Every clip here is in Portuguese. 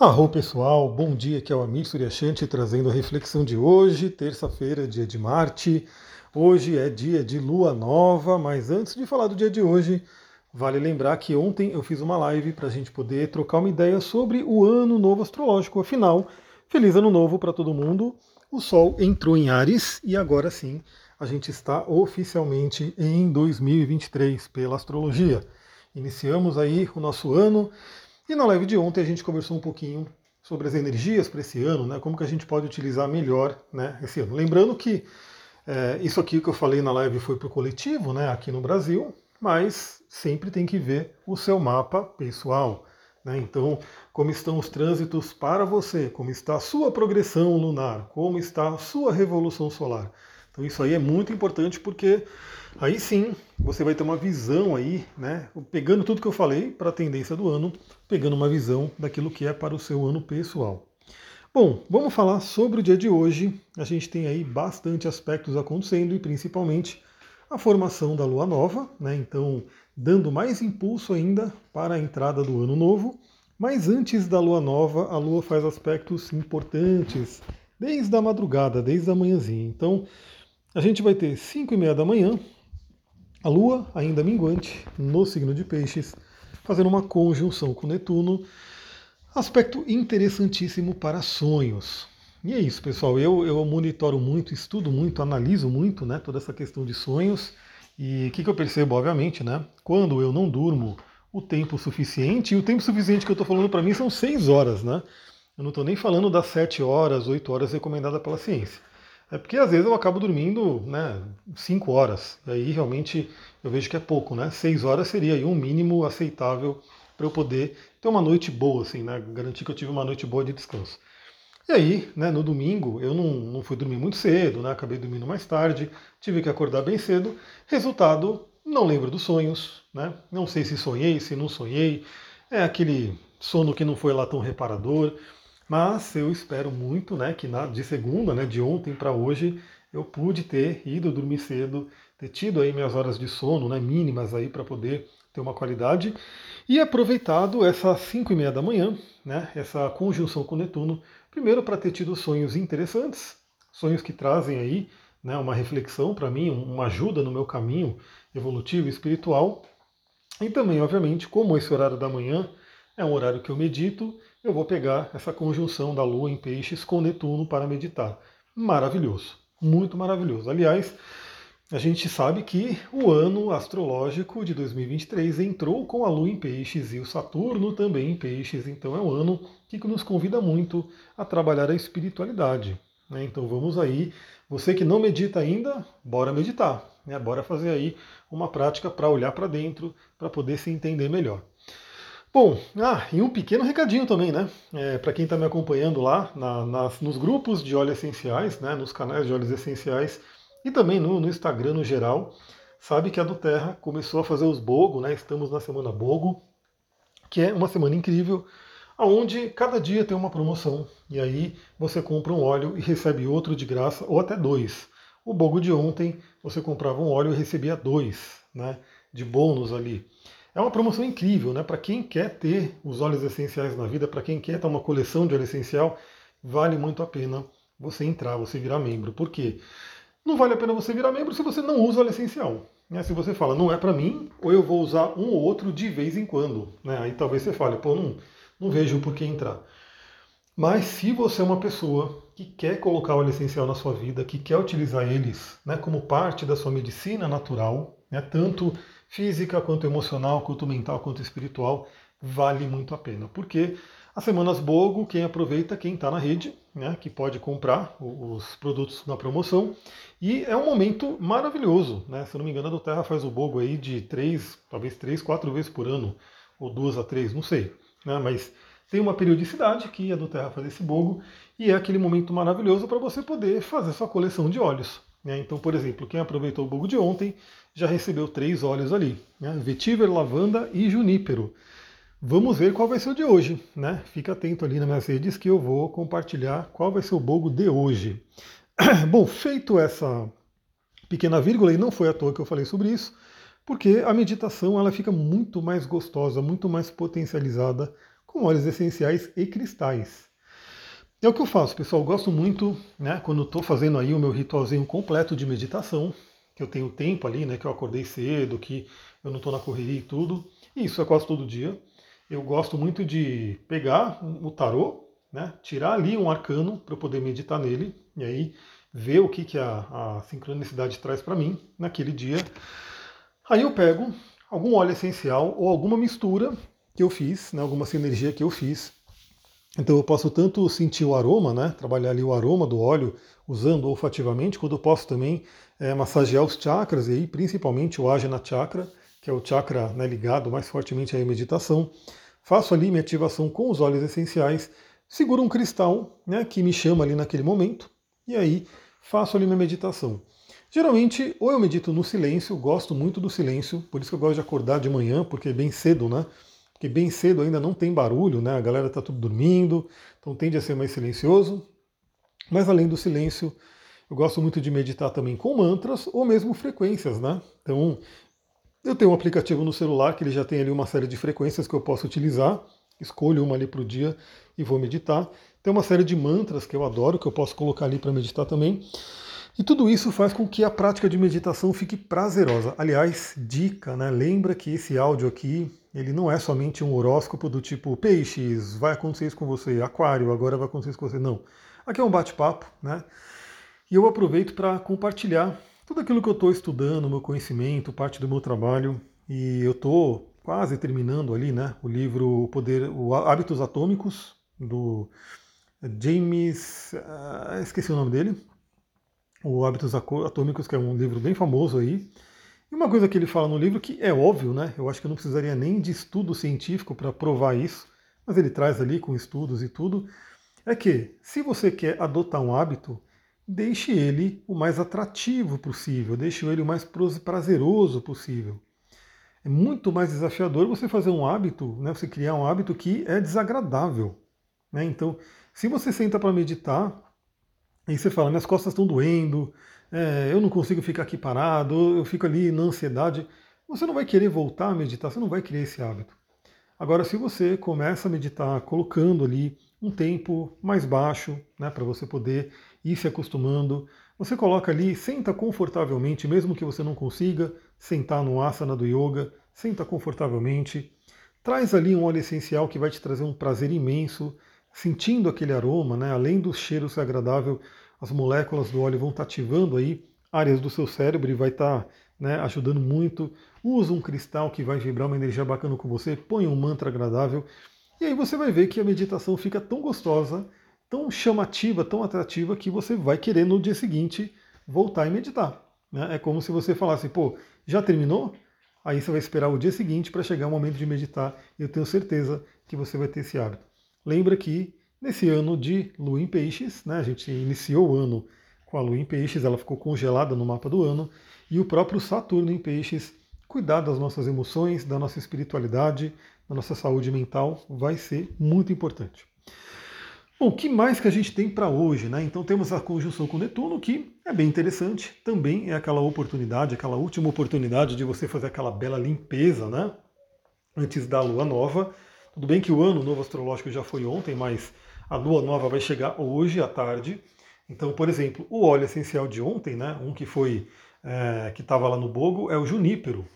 Arro pessoal, bom dia, aqui é o Amir Suryashanti trazendo a reflexão de hoje, terça-feira, dia de Marte. Hoje é dia de lua nova, mas antes de falar do dia de hoje, vale lembrar que ontem eu fiz uma live para a gente poder trocar uma ideia sobre o ano novo astrológico. Afinal, feliz ano novo para todo mundo. O Sol entrou em Ares e agora sim a gente está oficialmente em 2023 pela astrologia. Iniciamos aí o nosso ano e na live de ontem a gente conversou um pouquinho sobre as energias para esse ano, né? Como que a gente pode utilizar melhor né, esse ano. Lembrando que é, isso aqui que eu falei na live foi para o coletivo, né? Aqui no Brasil, mas sempre tem que ver o seu mapa pessoal. Né? Então, como estão os trânsitos para você, como está a sua progressão lunar, como está a sua revolução solar. Então isso aí é muito importante porque aí sim você vai ter uma visão aí, né? Pegando tudo que eu falei para a tendência do ano, pegando uma visão daquilo que é para o seu ano pessoal. Bom, vamos falar sobre o dia de hoje. A gente tem aí bastante aspectos acontecendo e principalmente a formação da lua nova, né? Então, dando mais impulso ainda para a entrada do ano novo. Mas antes da lua nova, a lua faz aspectos importantes desde a madrugada, desde a manhãzinha. Então, a gente vai ter 5 e meia da manhã, a Lua ainda minguante no signo de Peixes, fazendo uma conjunção com Netuno, aspecto interessantíssimo para sonhos. E é isso, pessoal. Eu, eu monitoro muito, estudo muito, analiso muito né, toda essa questão de sonhos. E o que, que eu percebo, obviamente, né? Quando eu não durmo o tempo suficiente, e o tempo suficiente que eu estou falando para mim são 6 horas, né? Eu não estou nem falando das 7 horas, 8 horas recomendada pela ciência. É porque às vezes eu acabo dormindo né, 5 horas. Aí realmente eu vejo que é pouco, né? 6 horas seria aí um mínimo aceitável para eu poder ter uma noite boa, assim, né? Garantir que eu tive uma noite boa de descanso. E aí, né, no domingo, eu não, não fui dormir muito cedo, né? Acabei dormindo mais tarde, tive que acordar bem cedo. Resultado, não lembro dos sonhos, né? Não sei se sonhei, se não sonhei. É aquele sono que não foi lá tão reparador. Mas eu espero muito né, que na, de segunda, né, de ontem para hoje, eu pude ter ido dormir cedo, ter tido aí minhas horas de sono né, mínimas aí para poder ter uma qualidade e aproveitado essas 5 e meia da manhã, né, essa conjunção com Netuno, primeiro para ter tido sonhos interessantes, sonhos que trazem aí né, uma reflexão para mim, uma ajuda no meu caminho evolutivo e espiritual, e também, obviamente, como esse horário da manhã é um horário que eu medito, eu vou pegar essa conjunção da Lua em Peixes com Netuno para meditar. Maravilhoso, muito maravilhoso. Aliás, a gente sabe que o ano astrológico de 2023 entrou com a Lua em Peixes e o Saturno também em Peixes, então é um ano que nos convida muito a trabalhar a espiritualidade. Né? Então vamos aí, você que não medita ainda, bora meditar, né? bora fazer aí uma prática para olhar para dentro, para poder se entender melhor. Bom, ah, e um pequeno recadinho também, né? É, Para quem está me acompanhando lá na, nas, nos grupos de óleos essenciais, né, nos canais de óleos essenciais e também no, no Instagram no geral, sabe que a do Terra começou a fazer os Bogo, né? Estamos na semana Bogo, que é uma semana incrível, onde cada dia tem uma promoção. E aí você compra um óleo e recebe outro de graça, ou até dois. O Bogo de ontem, você comprava um óleo e recebia dois, né? De bônus ali. É uma promoção incrível, né? Para quem quer ter os óleos essenciais na vida, para quem quer ter uma coleção de óleo essencial, vale muito a pena você entrar, você virar membro. Por quê? Não vale a pena você virar membro se você não usa óleo essencial. Né? Se você fala, não é para mim, ou eu vou usar um ou outro de vez em quando. Né? Aí talvez você fale, pô, não, não vejo por que entrar. Mas se você é uma pessoa que quer colocar óleo essencial na sua vida, que quer utilizar eles né, como parte da sua medicina natural, né, tanto física, quanto emocional, quanto mental, quanto espiritual, vale muito a pena. Porque as semanas Bogo, quem aproveita, quem está na rede, né, que pode comprar os produtos na promoção. E é um momento maravilhoso. Né? Se eu não me engano, a do Terra faz o Bogo aí de três, talvez três, quatro vezes por ano, ou duas a três, não sei. Né? Mas tem uma periodicidade que a do Terra faz esse Bogo, e é aquele momento maravilhoso para você poder fazer sua coleção de óleos. Né? Então, por exemplo, quem aproveitou o Bogo de ontem já recebeu três óleos ali: né? vetiver, lavanda e junípero. Vamos ver qual vai ser o de hoje, né? Fica atento ali nas minhas redes que eu vou compartilhar qual vai ser o bogo de hoje. Bom, feito essa pequena vírgula, e não foi à toa que eu falei sobre isso, porque a meditação ela fica muito mais gostosa, muito mais potencializada com óleos essenciais e cristais. É o que eu faço, pessoal. Eu gosto muito, né, quando estou fazendo aí o meu ritualzinho completo de meditação, que eu tenho tempo ali, né, que eu acordei cedo, que eu não estou na correria e tudo. E isso é quase todo dia. Eu gosto muito de pegar o tarô, né, tirar ali um arcano para eu poder meditar nele e aí ver o que, que a, a sincronicidade traz para mim naquele dia. Aí eu pego algum óleo essencial ou alguma mistura que eu fiz, né, alguma sinergia que eu fiz então eu posso tanto sentir o aroma, né, trabalhar ali o aroma do óleo usando olfativamente, quando eu posso também é, massagear os chakras, e aí principalmente o Ajna Chakra, que é o chakra né, ligado mais fortemente à meditação. Faço ali minha ativação com os óleos essenciais, seguro um cristal né, que me chama ali naquele momento, e aí faço ali minha meditação. Geralmente, ou eu medito no silêncio, gosto muito do silêncio, por isso que eu gosto de acordar de manhã, porque é bem cedo, né? Que bem cedo ainda não tem barulho, né? a galera está tudo dormindo, então tende a ser mais silencioso. Mas além do silêncio, eu gosto muito de meditar também com mantras ou mesmo frequências, né? Então, eu tenho um aplicativo no celular que ele já tem ali uma série de frequências que eu posso utilizar, escolho uma ali para o dia e vou meditar. Tem uma série de mantras que eu adoro, que eu posso colocar ali para meditar também. E tudo isso faz com que a prática de meditação fique prazerosa. Aliás, dica, né? Lembra que esse áudio aqui ele não é somente um horóscopo do tipo peixes, vai acontecer isso com você, aquário, agora vai acontecer isso com você. Não. Aqui é um bate-papo, né? E eu aproveito para compartilhar tudo aquilo que eu estou estudando, meu conhecimento, parte do meu trabalho. E eu estou quase terminando ali, né? O livro o Poder, o Hábitos Atômicos, do James. Uh, esqueci o nome dele. O Hábitos Atômicos, que é um livro bem famoso aí. E uma coisa que ele fala no livro que é óbvio, né? Eu acho que eu não precisaria nem de estudo científico para provar isso, mas ele traz ali com estudos e tudo, é que se você quer adotar um hábito, deixe ele o mais atrativo possível, deixe ele o mais prazeroso possível. É muito mais desafiador você fazer um hábito, né, você criar um hábito que é desagradável. Né? Então, se você senta para meditar e você fala, minhas costas estão doendo, é, eu não consigo ficar aqui parado, eu fico ali na ansiedade. Você não vai querer voltar a meditar, você não vai criar esse hábito. Agora, se você começa a meditar colocando ali um tempo mais baixo, né, para você poder ir se acostumando, você coloca ali, senta confortavelmente, mesmo que você não consiga sentar no asana do yoga, senta confortavelmente, traz ali um óleo essencial que vai te trazer um prazer imenso, sentindo aquele aroma, né, além do cheiro ser agradável, as moléculas do óleo vão estar ativando aí áreas do seu cérebro e vai estar né, ajudando muito. Usa um cristal que vai vibrar uma energia bacana com você, põe um mantra agradável. E aí você vai ver que a meditação fica tão gostosa, tão chamativa, tão atrativa, que você vai querer no dia seguinte voltar e meditar. Né? É como se você falasse, pô, já terminou? Aí você vai esperar o dia seguinte para chegar o momento de meditar eu tenho certeza que você vai ter esse hábito. Lembra que Nesse ano de Lua em Peixes, né, a gente iniciou o ano com a Lua em Peixes, ela ficou congelada no mapa do ano, e o próprio Saturno em Peixes, cuidar das nossas emoções, da nossa espiritualidade, da nossa saúde mental, vai ser muito importante. Bom, o que mais que a gente tem para hoje? Né? Então temos a conjunção com Netuno, que é bem interessante, também é aquela oportunidade, aquela última oportunidade de você fazer aquela bela limpeza, né? Antes da lua nova. Tudo bem que o ano novo astrológico já foi ontem, mas a lua nova vai chegar hoje à tarde. Então, por exemplo, o óleo essencial de ontem, né, um que foi é, que estava lá no bogo, é o junípero.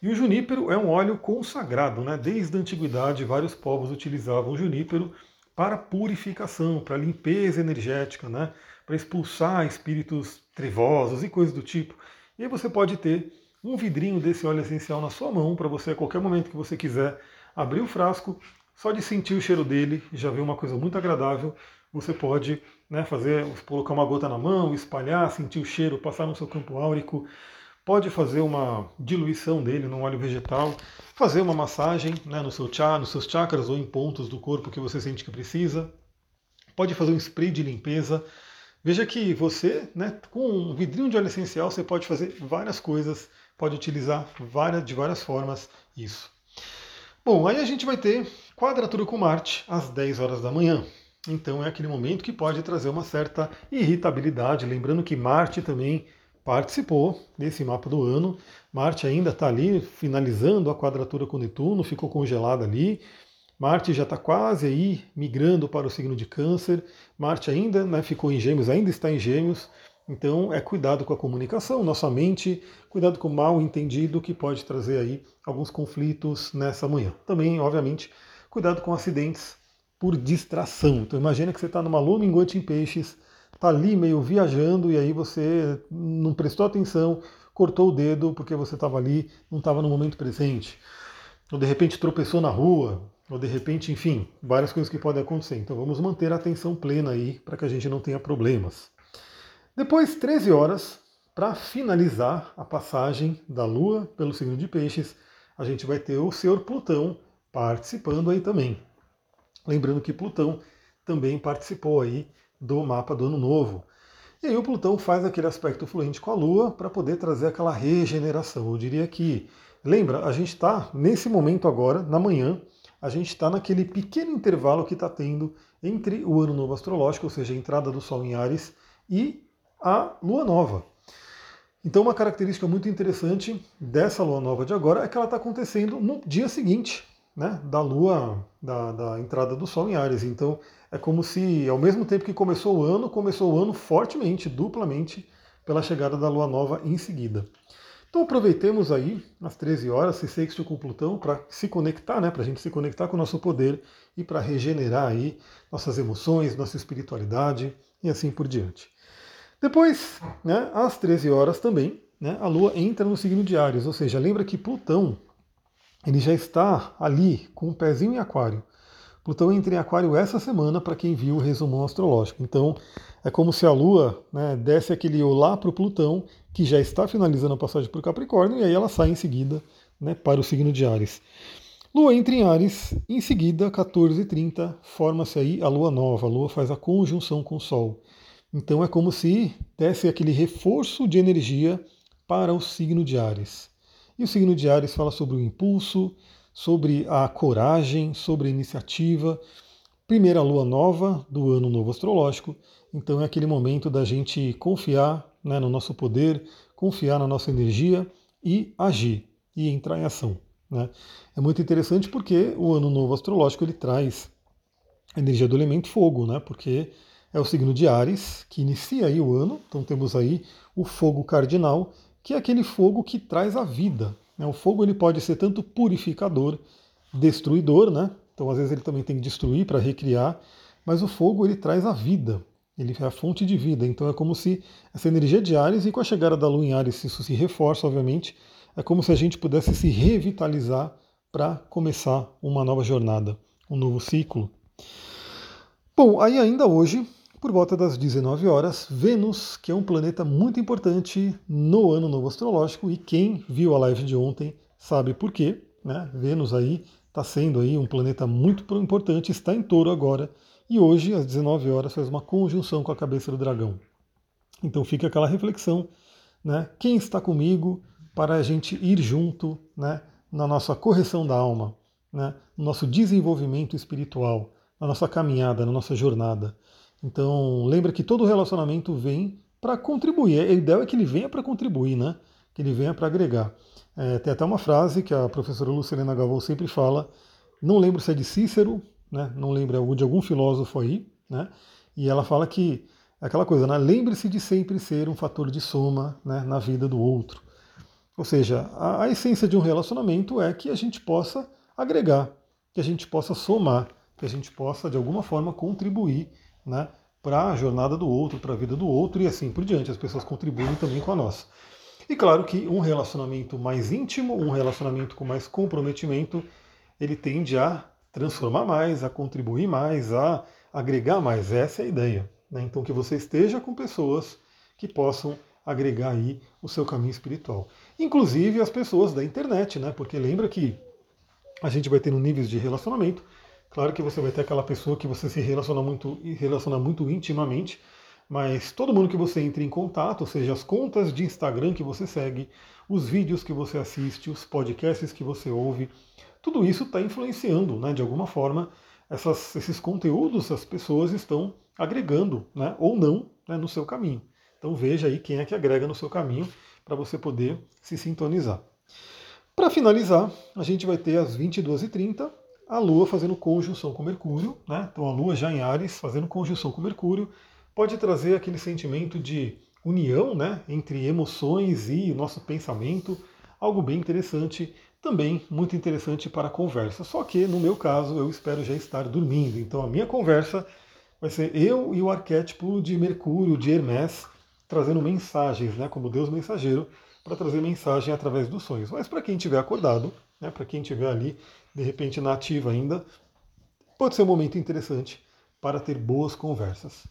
E o junípero é um óleo consagrado, né? Desde a antiguidade, vários povos utilizavam o junípero para purificação, para limpeza energética, né? Para expulsar espíritos trevosos e coisas do tipo. E aí você pode ter um vidrinho desse óleo essencial na sua mão para você a qualquer momento que você quiser abrir o frasco, só de sentir o cheiro dele já vê uma coisa muito agradável. Você pode né, fazer, colocar uma gota na mão, espalhar, sentir o cheiro, passar no seu campo áurico. Pode fazer uma diluição dele num óleo vegetal, fazer uma massagem né, no seu chá, nos seus chakras ou em pontos do corpo que você sente que precisa. Pode fazer um spray de limpeza. Veja que você, né, com um vidrinho de óleo essencial, você pode fazer várias coisas, pode utilizar várias, de várias formas isso. Bom, aí a gente vai ter quadratura com Marte às 10 horas da manhã. Então é aquele momento que pode trazer uma certa irritabilidade. Lembrando que Marte também participou desse mapa do ano. Marte ainda está ali finalizando a quadratura com Netuno, ficou congelada ali. Marte já está quase aí migrando para o signo de Câncer. Marte ainda né, ficou em Gêmeos, ainda está em Gêmeos. Então é cuidado com a comunicação, nossa mente, cuidado com o mal entendido que pode trazer aí alguns conflitos nessa manhã. Também, obviamente, cuidado com acidentes por distração. Então imagina que você está numa lua minguante em peixes, está ali meio viajando e aí você não prestou atenção, cortou o dedo porque você estava ali, não estava no momento presente. Ou de repente tropeçou na rua, ou de repente, enfim, várias coisas que podem acontecer. Então vamos manter a atenção plena aí para que a gente não tenha problemas. Depois, 13 horas, para finalizar a passagem da Lua pelo signo de Peixes, a gente vai ter o Senhor Plutão participando aí também. Lembrando que Plutão também participou aí do mapa do Ano Novo. E aí o Plutão faz aquele aspecto fluente com a Lua para poder trazer aquela regeneração. Eu diria que, lembra, a gente está nesse momento agora, na manhã, a gente está naquele pequeno intervalo que está tendo entre o Ano Novo Astrológico, ou seja, a entrada do Sol em Ares, e a Lua Nova. Então, uma característica muito interessante dessa Lua Nova de agora é que ela está acontecendo no dia seguinte né, da Lua, da, da entrada do Sol em Ares. Então, é como se, ao mesmo tempo que começou o ano, começou o ano fortemente, duplamente, pela chegada da Lua Nova em seguida. Então aproveitemos aí as 13 horas, se sexto com Plutão, para se conectar, né, para a gente se conectar com o nosso poder e para regenerar aí nossas emoções, nossa espiritualidade e assim por diante. Depois, né, às 13 horas também, né, a Lua entra no signo de Ares, ou seja, lembra que Plutão ele já está ali com o um pezinho em Aquário. Plutão entra em Aquário essa semana, para quem viu o resumão astrológico. Então, é como se a Lua né, desse aquele olá para o Plutão, que já está finalizando a passagem por Capricórnio, e aí ela sai em seguida né, para o signo de Ares. Lua entra em Ares, em seguida, 14h30, forma-se aí a Lua nova. A Lua faz a conjunção com o Sol. Então é como se desse aquele reforço de energia para o signo de Ares. E o signo de Ares fala sobre o impulso, sobre a coragem, sobre a iniciativa. Primeira lua nova do ano novo astrológico, então é aquele momento da gente confiar né, no nosso poder, confiar na nossa energia e agir e entrar em ação. Né? É muito interessante porque o ano novo astrológico ele traz a energia do elemento fogo, né? porque é o signo de Ares que inicia aí o ano, então temos aí o fogo cardinal, que é aquele fogo que traz a vida, né? O fogo ele pode ser tanto purificador, destruidor, né? Então às vezes ele também tem que destruir para recriar, mas o fogo ele traz a vida, ele é a fonte de vida. Então é como se essa energia de Ares, e com a chegada da Lua em Ares isso se reforça, obviamente, é como se a gente pudesse se revitalizar para começar uma nova jornada, um novo ciclo. Bom, aí ainda hoje, por volta das 19 horas, Vênus, que é um planeta muito importante no ano novo astrológico, e quem viu a live de ontem sabe por quê. Né? Vênus aí está sendo aí um planeta muito importante, está em touro agora, e hoje, às 19 horas, faz uma conjunção com a cabeça do dragão. Então fica aquela reflexão, né? Quem está comigo para a gente ir junto, né? Na nossa correção da alma, né? No nosso desenvolvimento espiritual, na nossa caminhada, na nossa jornada. Então lembra que todo relacionamento vem para contribuir. A ideia é que ele venha para contribuir, né? Que ele venha para agregar. É, tem até uma frase que a professora Lucilena Gavão sempre fala, não lembro se é de Cícero, né? não lembro de algum filósofo aí, né? e ela fala que aquela coisa, né? lembre-se de sempre ser um fator de soma né? na vida do outro. Ou seja, a, a essência de um relacionamento é que a gente possa agregar, que a gente possa somar, que a gente possa de alguma forma contribuir né? para a jornada do outro, para a vida do outro e assim por diante. As pessoas contribuem também com a nossa. E claro que um relacionamento mais íntimo, um relacionamento com mais comprometimento, ele tende a transformar mais, a contribuir mais, a agregar mais. Essa é a ideia. Né? Então que você esteja com pessoas que possam agregar aí o seu caminho espiritual. Inclusive as pessoas da internet, né? Porque lembra que a gente vai um níveis de relacionamento. Claro que você vai ter aquela pessoa que você se relaciona muito relaciona muito intimamente, mas todo mundo que você entre em contato, ou seja, as contas de Instagram que você segue, os vídeos que você assiste, os podcasts que você ouve, tudo isso está influenciando, né, de alguma forma, essas, esses conteúdos as pessoas estão agregando, né, ou não, né, no seu caminho. Então veja aí quem é que agrega no seu caminho para você poder se sintonizar. Para finalizar, a gente vai ter às 22h30 a Lua fazendo conjunção com Mercúrio, né? Então a Lua já em Ares fazendo conjunção com Mercúrio pode trazer aquele sentimento de união, né, entre emoções e nosso pensamento, algo bem interessante, também muito interessante para a conversa. Só que no meu caso eu espero já estar dormindo, então a minha conversa vai ser eu e o arquétipo de Mercúrio, de Hermes, trazendo mensagens, né, como Deus mensageiro, para trazer mensagem através dos sonhos. Mas para quem estiver acordado, né, para quem estiver ali, de repente na ativa ainda, pode ser um momento interessante para ter boas conversas.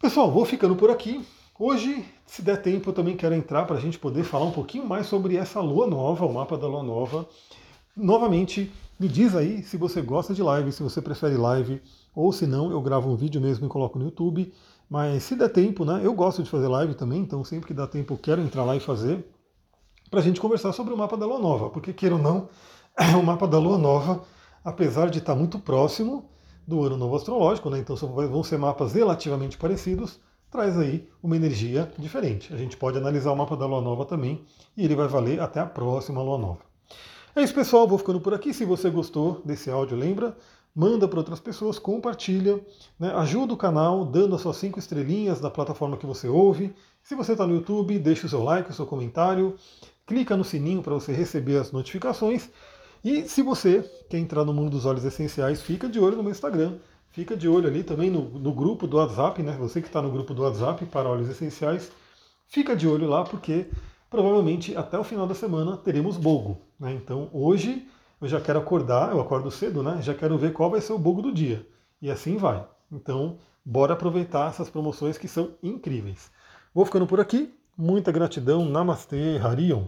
Pessoal, vou ficando por aqui. Hoje, se der tempo, eu também quero entrar para a gente poder falar um pouquinho mais sobre essa lua nova, o mapa da lua nova. Novamente, me diz aí se você gosta de live, se você prefere live, ou se não, eu gravo um vídeo mesmo e coloco no YouTube. Mas se der tempo, né? Eu gosto de fazer live também, então sempre que dá tempo eu quero entrar lá e fazer para a gente conversar sobre o mapa da Lua Nova, porque queira ou não, o mapa da Lua Nova, apesar de estar muito próximo do ano novo astrológico, né? Então vão ser mapas relativamente parecidos, traz aí uma energia diferente. A gente pode analisar o mapa da Lua Nova também e ele vai valer até a próxima Lua Nova. É isso, pessoal. Vou ficando por aqui. Se você gostou desse áudio, lembra, manda para outras pessoas, compartilha, né? ajuda o canal dando as suas cinco estrelinhas da plataforma que você ouve. Se você está no YouTube, deixa o seu like, o seu comentário, clica no sininho para você receber as notificações. E se você quer entrar no mundo dos olhos essenciais, fica de olho no meu Instagram. Fica de olho ali também no, no grupo do WhatsApp, né? Você que está no grupo do WhatsApp para olhos essenciais, fica de olho lá porque provavelmente até o final da semana teremos bogo. Né? Então hoje eu já quero acordar, eu acordo cedo, né? Já quero ver qual vai ser o bogo do dia. E assim vai. Então, bora aproveitar essas promoções que são incríveis. Vou ficando por aqui. Muita gratidão. Namastê, Harion.